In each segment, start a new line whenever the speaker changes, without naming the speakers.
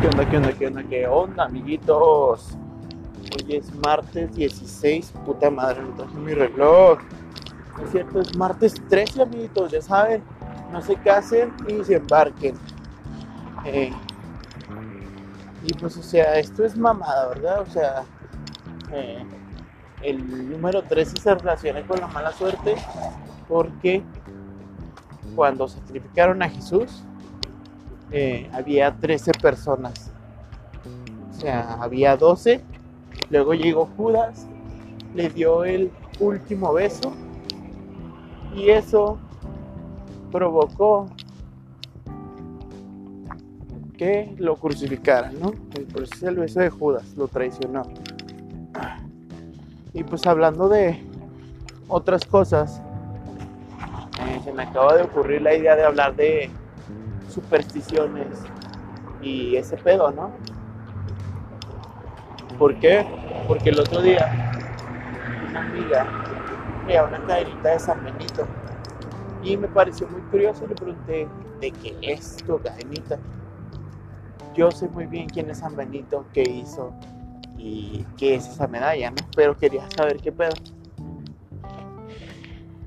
¿Qué onda, qué onda, qué onda, qué onda, amiguitos? Hoy es martes 16, puta madre, no traje mi reloj. No es cierto, es martes 13, amiguitos, ya saben. No qué hacen y se embarquen. Eh, y pues, o sea, esto es mamada, ¿verdad? O sea, eh, el número 13 se relaciona con la mala suerte porque cuando sacrificaron a Jesús, eh, había 13 personas. O sea, había 12. Luego llegó Judas, le dio el último beso y eso provocó que lo crucificaran, ¿no? Por eso es el beso de Judas, lo traicionó. Y pues hablando de otras cosas, eh, se me acaba de ocurrir la idea de hablar de supersticiones y ese pedo, ¿no? ¿Por qué? Porque el otro día una amiga a una cadenita de San Benito y me pareció muy curioso y le pregunté de qué es tu cadenita. Yo sé muy bien quién es San Benito, qué hizo y qué es esa medalla, ¿no? Pero quería saber qué pedo.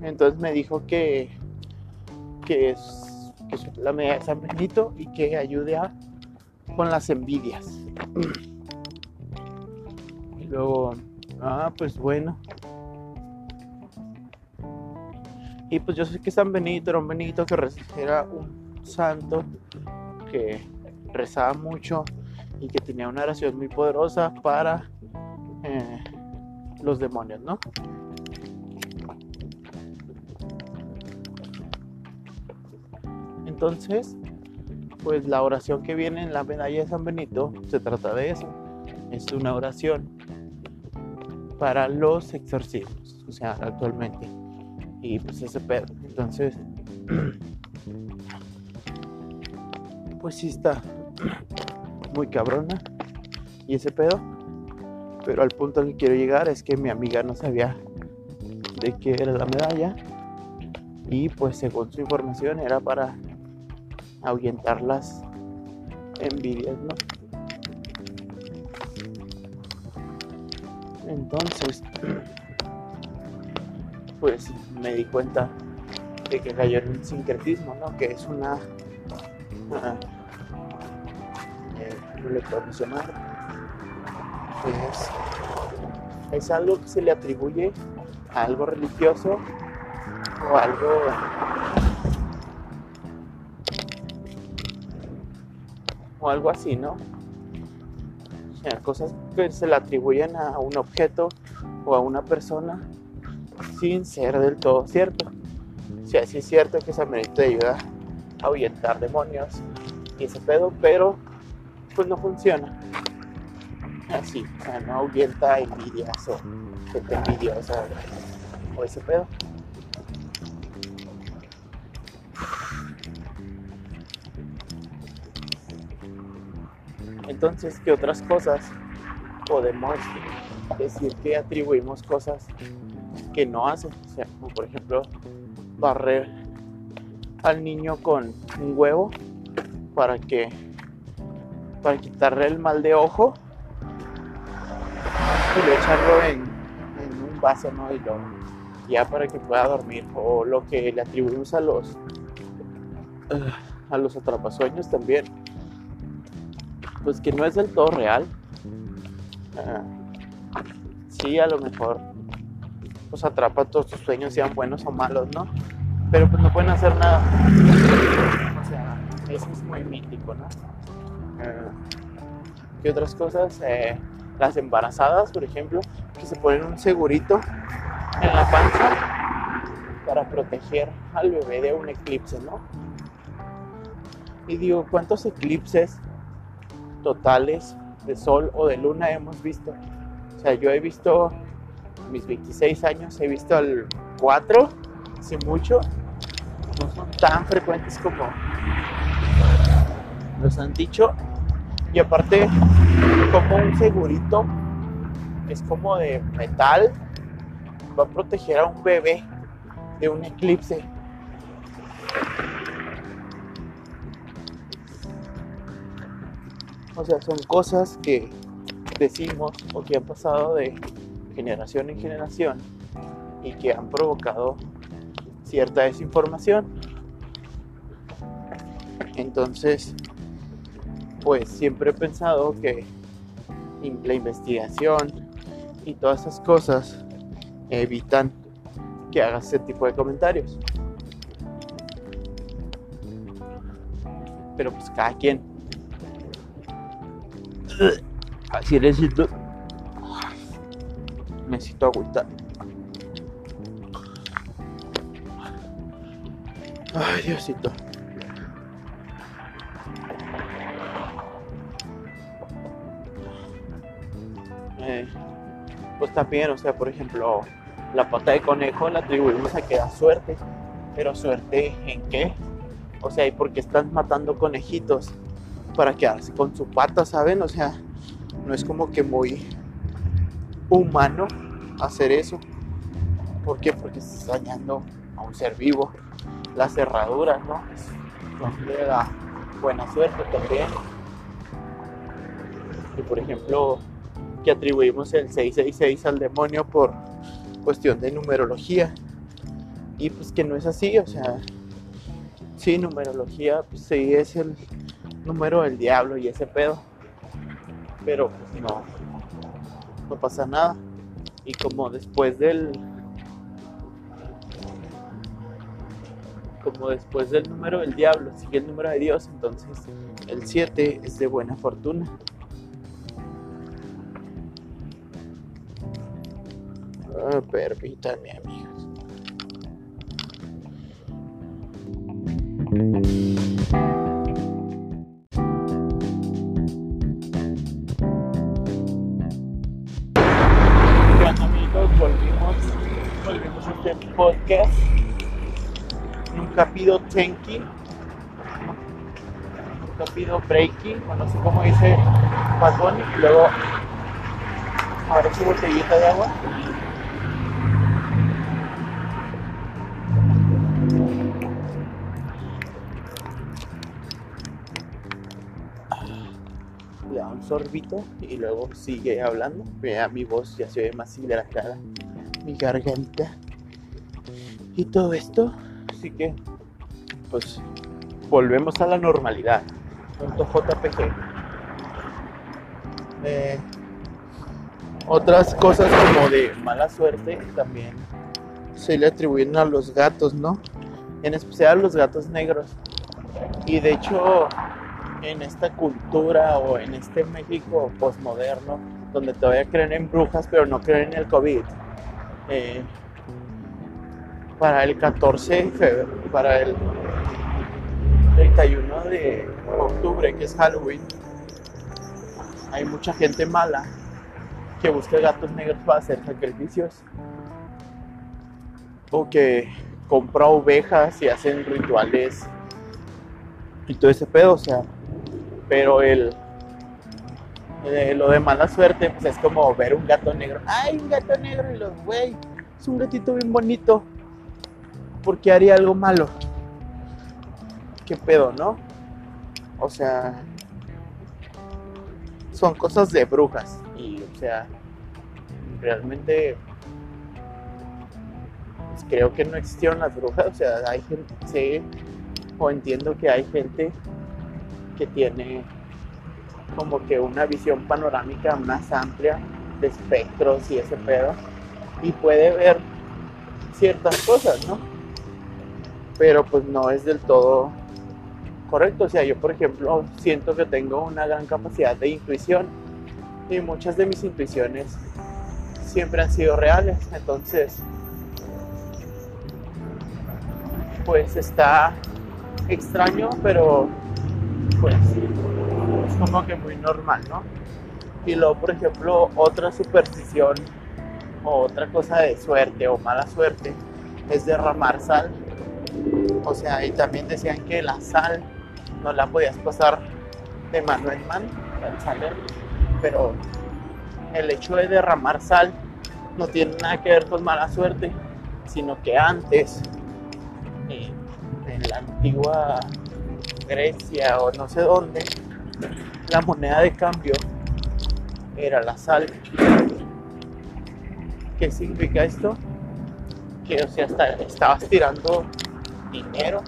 Entonces me dijo que, que es la medalla de San Benito y que ayude a, con las envidias. Y luego, ah, pues bueno. Y pues yo sé que San Benito era un Benito que era un santo que rezaba mucho y que tenía una oración muy poderosa para eh, los demonios, ¿no? Entonces, pues la oración que viene en la medalla de San Benito se trata de eso. Es una oración para los exorcismos, o sea, actualmente. Y pues ese pedo. Entonces, pues sí está muy cabrona. Y ese pedo. Pero al punto al que quiero llegar es que mi amiga no sabía de qué era la medalla. Y pues según su información era para ahuyentar las envidias, ¿no? Entonces, pues me di cuenta de que cayó en un sincretismo, ¿no? Que es una, una eh, le Es, es algo que se le atribuye a algo religioso o algo o algo así, ¿no? Cosas que se le atribuyen a un objeto o a una persona sin ser del todo cierto. O sea, sí es cierto que Benito te ayuda a ahuyentar demonios y ese pedo, pero pues no funciona. Así, o sea, no ahuyenta envidias o gente envidiosa o ese pedo. Entonces, ¿qué otras cosas podemos decir que atribuimos cosas que no hacen? O sea, como por ejemplo, barrer al niño con un huevo para que para quitarle el mal de ojo y echarlo en, un vaso, ¿no? Y lo, ya para que pueda dormir. O lo que le atribuimos a los a los atrapasueños también pues que no es del todo real. Sí, a lo mejor pues atrapa todos tus sueños, sean buenos o malos, ¿no? Pero pues no pueden hacer nada. O sea, eso es muy mítico, ¿no? Ah, ¿Qué otras cosas? Eh, las embarazadas, por ejemplo, que se ponen un segurito en la panza para proteger al bebé de un eclipse, ¿no? Y digo, ¿cuántos eclipses totales de sol o de luna hemos visto. O sea, yo he visto mis 26 años, he visto al 4, hace mucho. No son tan frecuentes como nos han dicho. Y aparte, como un segurito, es como de metal, va a proteger a un bebé de un eclipse. O sea, son cosas que decimos o que han pasado de generación en generación y que han provocado cierta desinformación. Entonces, pues siempre he pensado que la investigación y todas esas cosas evitan que hagas ese tipo de comentarios. Pero pues cada quien. Así necesito. Necesito agüita. Ay, Diosito. Eh, pues también, o sea, por ejemplo, la pata de conejo la atribuimos a que da suerte. Pero suerte en qué? O sea, ¿y por qué están matando conejitos? Para quedarse con su pata, ¿saben? O sea, no es como que muy humano hacer eso. ¿Por qué? Porque estás dañando a un ser vivo. Las cerraduras, ¿no? Pues, le da buena suerte también. Y por ejemplo, que atribuimos el 666 al demonio por cuestión de numerología. Y pues que no es así, o sea, sí, numerología, pues sí es el número del diablo y ese pedo. Pero no, no pasa nada. Y como después del como después del número del diablo sigue el número de Dios, entonces el 7 es de buena fortuna. Ah, permítanme, amigos. Volvimos, volvimos a este podcast. Nunca pido tenki, nunca pido breaking, o no sé cómo dice Bad y luego abre su botellita de agua. Sorbito y luego sigue hablando. Vea, mi voz ya se ve más hidratada, mi garganta y todo esto. Así que, pues, volvemos a la normalidad. Punto JPG. Eh, otras cosas como de mala suerte también se le atribuyen a los gatos, ¿no? En especial a los gatos negros. Y de hecho, en esta cultura o en este México postmoderno, donde todavía creen en brujas pero no creen en el COVID, eh, para el 14 de febrero, para el 31 de octubre, que es Halloween, hay mucha gente mala que busca gatos negros para hacer sacrificios o que compra ovejas y hacen rituales y todo ese pedo, o sea, pero el lo de mala suerte pues es como ver un gato negro. ¡Ay, un gato negro! Y los, güey, es un gatito bien bonito. ¿Por qué haría algo malo? ¿Qué pedo, no? O sea, son cosas de brujas. Y, o sea, realmente pues, creo que no existieron las brujas. O sea, hay gente, sé o entiendo que hay gente que tiene como que una visión panorámica más amplia de espectros y ese pedo y puede ver ciertas cosas, ¿no? Pero pues no es del todo correcto. O sea, yo por ejemplo siento que tengo una gran capacidad de intuición y muchas de mis intuiciones siempre han sido reales. Entonces, pues está extraño, pero pues es como que muy normal, ¿no? Y luego, por ejemplo, otra superstición o otra cosa de suerte o mala suerte es derramar sal. O sea, y también decían que la sal no la podías pasar de mano en mano, pero el hecho de derramar sal no tiene nada que ver con mala suerte, sino que antes, eh, en la antigua Grecia o no sé dónde, la moneda de cambio era la sal. ¿Qué significa esto? Que, o sea, estabas tirando dinero,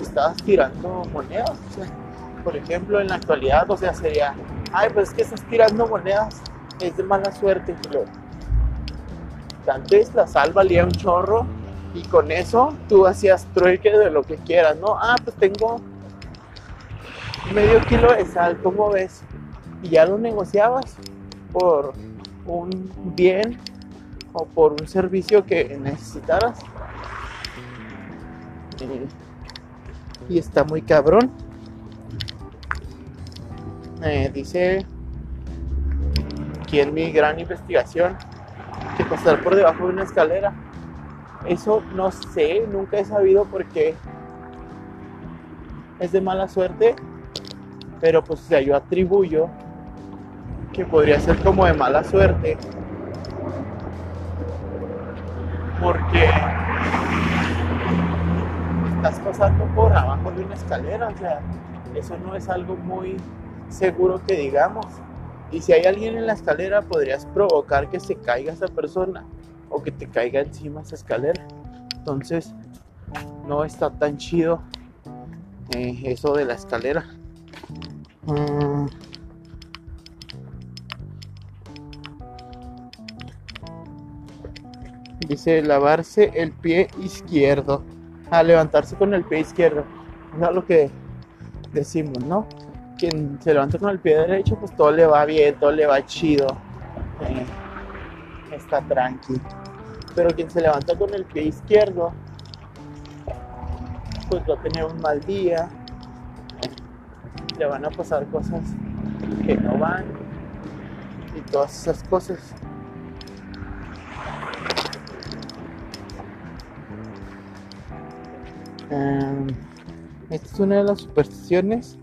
estabas tirando monedas. por ejemplo, en la actualidad, o sea, sería, ay, pues es que estás tirando monedas, es de mala suerte. Pero antes la sal valía un chorro y con eso tú hacías trueque de lo que quieras, ¿no? Ah, pues tengo medio kilo de sal, ¿cómo ves? Y ya lo negociabas por un bien o por un servicio que necesitaras. Y, está muy cabrón. Eh, dice aquí en mi gran investigación que pasar por debajo de una escalera. Eso no sé, nunca he sabido por qué. Es de mala suerte, pero pues o yo atribuyo que podría ser como de mala suerte. Porque estás pasando por abajo de una escalera, o sea, eso no es algo muy seguro que digamos. Y si hay alguien en la escalera, podrías provocar que se caiga esa persona o que te caiga encima esa escalera. Entonces, no está tan chido eh, eso de la escalera. Mm. Dice lavarse el pie izquierdo. A levantarse con el pie izquierdo. Es lo que decimos, ¿no? Quien se levanta con el pie derecho, pues todo le va bien, todo le va chido. Eh, está tranqui. Pero quien se levanta con el pie izquierdo, pues va a tener un mal día. Le van a pasar cosas que no van. Y todas esas cosas. Em, esta es una de las supersticiones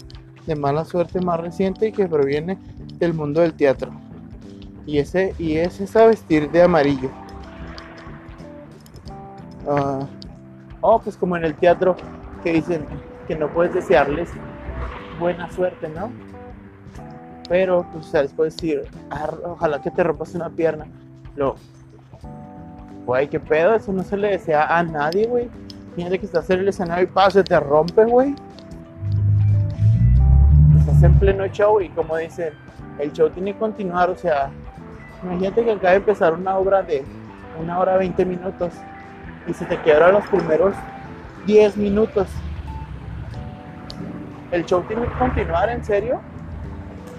de mala suerte más reciente y que proviene del mundo del teatro. Y, ese, y es esa vestir de amarillo. Uh, oh, pues como en el teatro que dicen que no puedes desearles buena suerte, ¿no? Pero, pues, o sea, les puedes decir, ojalá que te rompas una pierna. Lo, güey, qué pedo, eso no se le desea a nadie, güey. Fíjate que estás en el escenario y pasa, se te rompe, güey. Estás en pleno show y como dicen, el show tiene que continuar, o sea, imagínate que acaba de empezar una obra de una hora 20 minutos y se te quedaron los primeros 10 minutos. ¿El show tiene que continuar, en serio?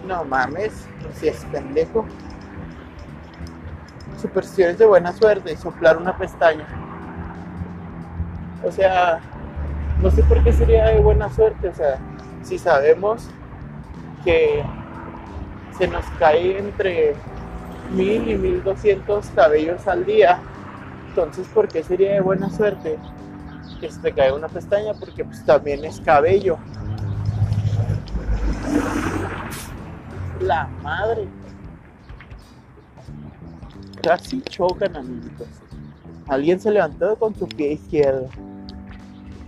No mames, si es pendejo. Supersticiones de buena suerte y soplar una pestaña. O sea, no sé por qué sería de buena suerte. O sea, si sabemos que se nos cae entre mil y mil doscientos cabellos al día, entonces ¿por qué sería de buena suerte que se te caiga una pestaña? Porque pues también es cabello. La madre. Casi chocan, amiguitos. Alguien se levantó con su pie izquierdo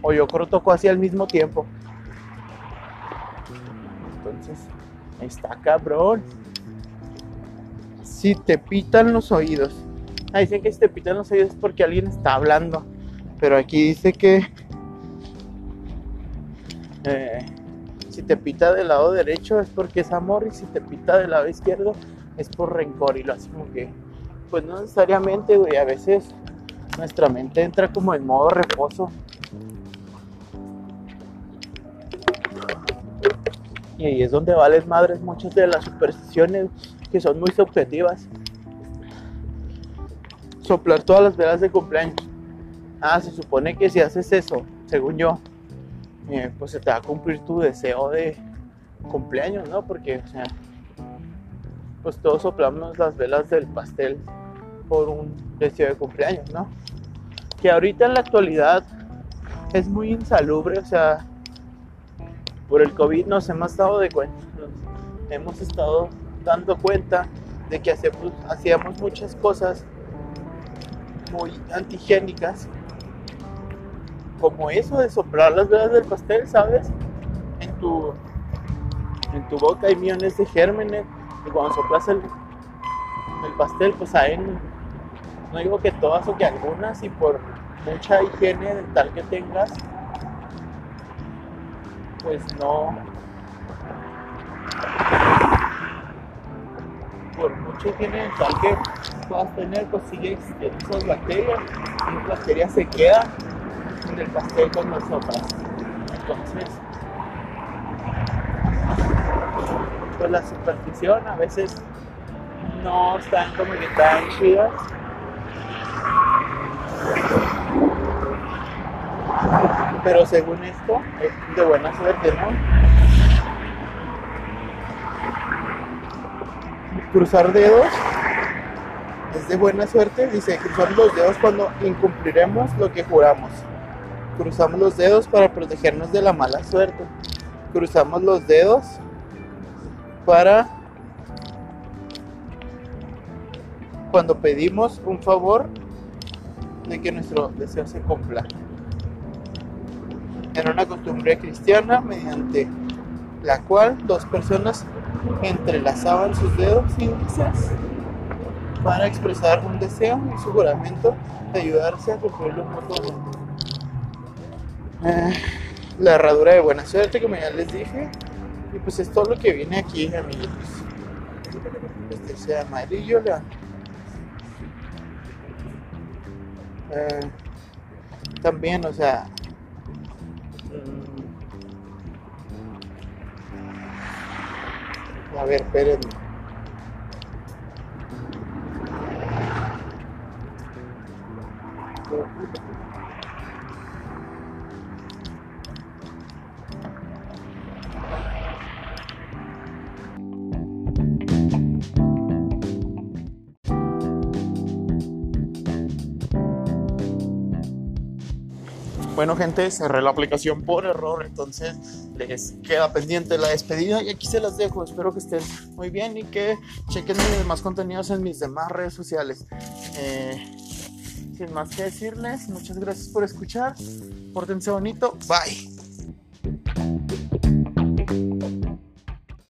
o yo creo tocó así al mismo tiempo. Entonces, está cabrón. Si te pitan los oídos. Ah, dicen que si te pitan los oídos es porque alguien está hablando. Pero aquí dice que eh, si te pita del lado derecho es porque es amor y si te pita del lado izquierdo es por rencor. Y lo hace como que, pues no necesariamente, güey. A veces nuestra mente entra como en modo reposo Y ahí es donde valen madres muchas de las supersticiones que son muy subjetivas. Soplar todas las velas de cumpleaños. Ah, se supone que si haces eso, según yo, eh, pues se te va a cumplir tu deseo de cumpleaños, ¿no? Porque, o sea, pues todos soplamos las velas del pastel por un deseo de cumpleaños, ¿no? Que ahorita en la actualidad es muy insalubre, o sea, por el COVID nos hemos dado de cuenta, hemos estado dando cuenta de que hacíamos muchas cosas muy antigénicas, como eso de soplar las velas del pastel, ¿sabes? En tu, en tu boca hay millones de gérmenes y cuando soplas el, el pastel, pues hay, no digo que todas o que algunas, y por mucha higiene dental que tengas, pues no, por higiene dental que puedas tener, pues sigue esas bacterias, y las bacterias se quedan en el pastel con nosotras. Entonces, pues la superstición a veces no están como que tan chidas. Pero según esto, es de buena suerte, ¿no? Cruzar dedos es de buena suerte. Dice, cruzar los dedos cuando incumpliremos lo que juramos. Cruzamos los dedos para protegernos de la mala suerte. Cruzamos los dedos para cuando pedimos un favor de que nuestro deseo se cumpla. Era una costumbre cristiana mediante la cual dos personas entrelazaban sus dedos índices para expresar un deseo y su juramento de ayudarse a cumplirlo mutuamente. Eh, la herradura de buena suerte, como ya les dije, y pues es todo lo que viene aquí, amigos. Este sea amarillo, la. Eh, también, o sea. mm, a ver, espérenme. Bueno, gente, cerré la aplicación por error, entonces les queda pendiente la despedida y aquí se las dejo. Espero que estén muy bien y que chequen mis demás contenidos en mis demás redes sociales. Eh, sin más que decirles, muchas gracias por escuchar. Pórtense bonito. Bye.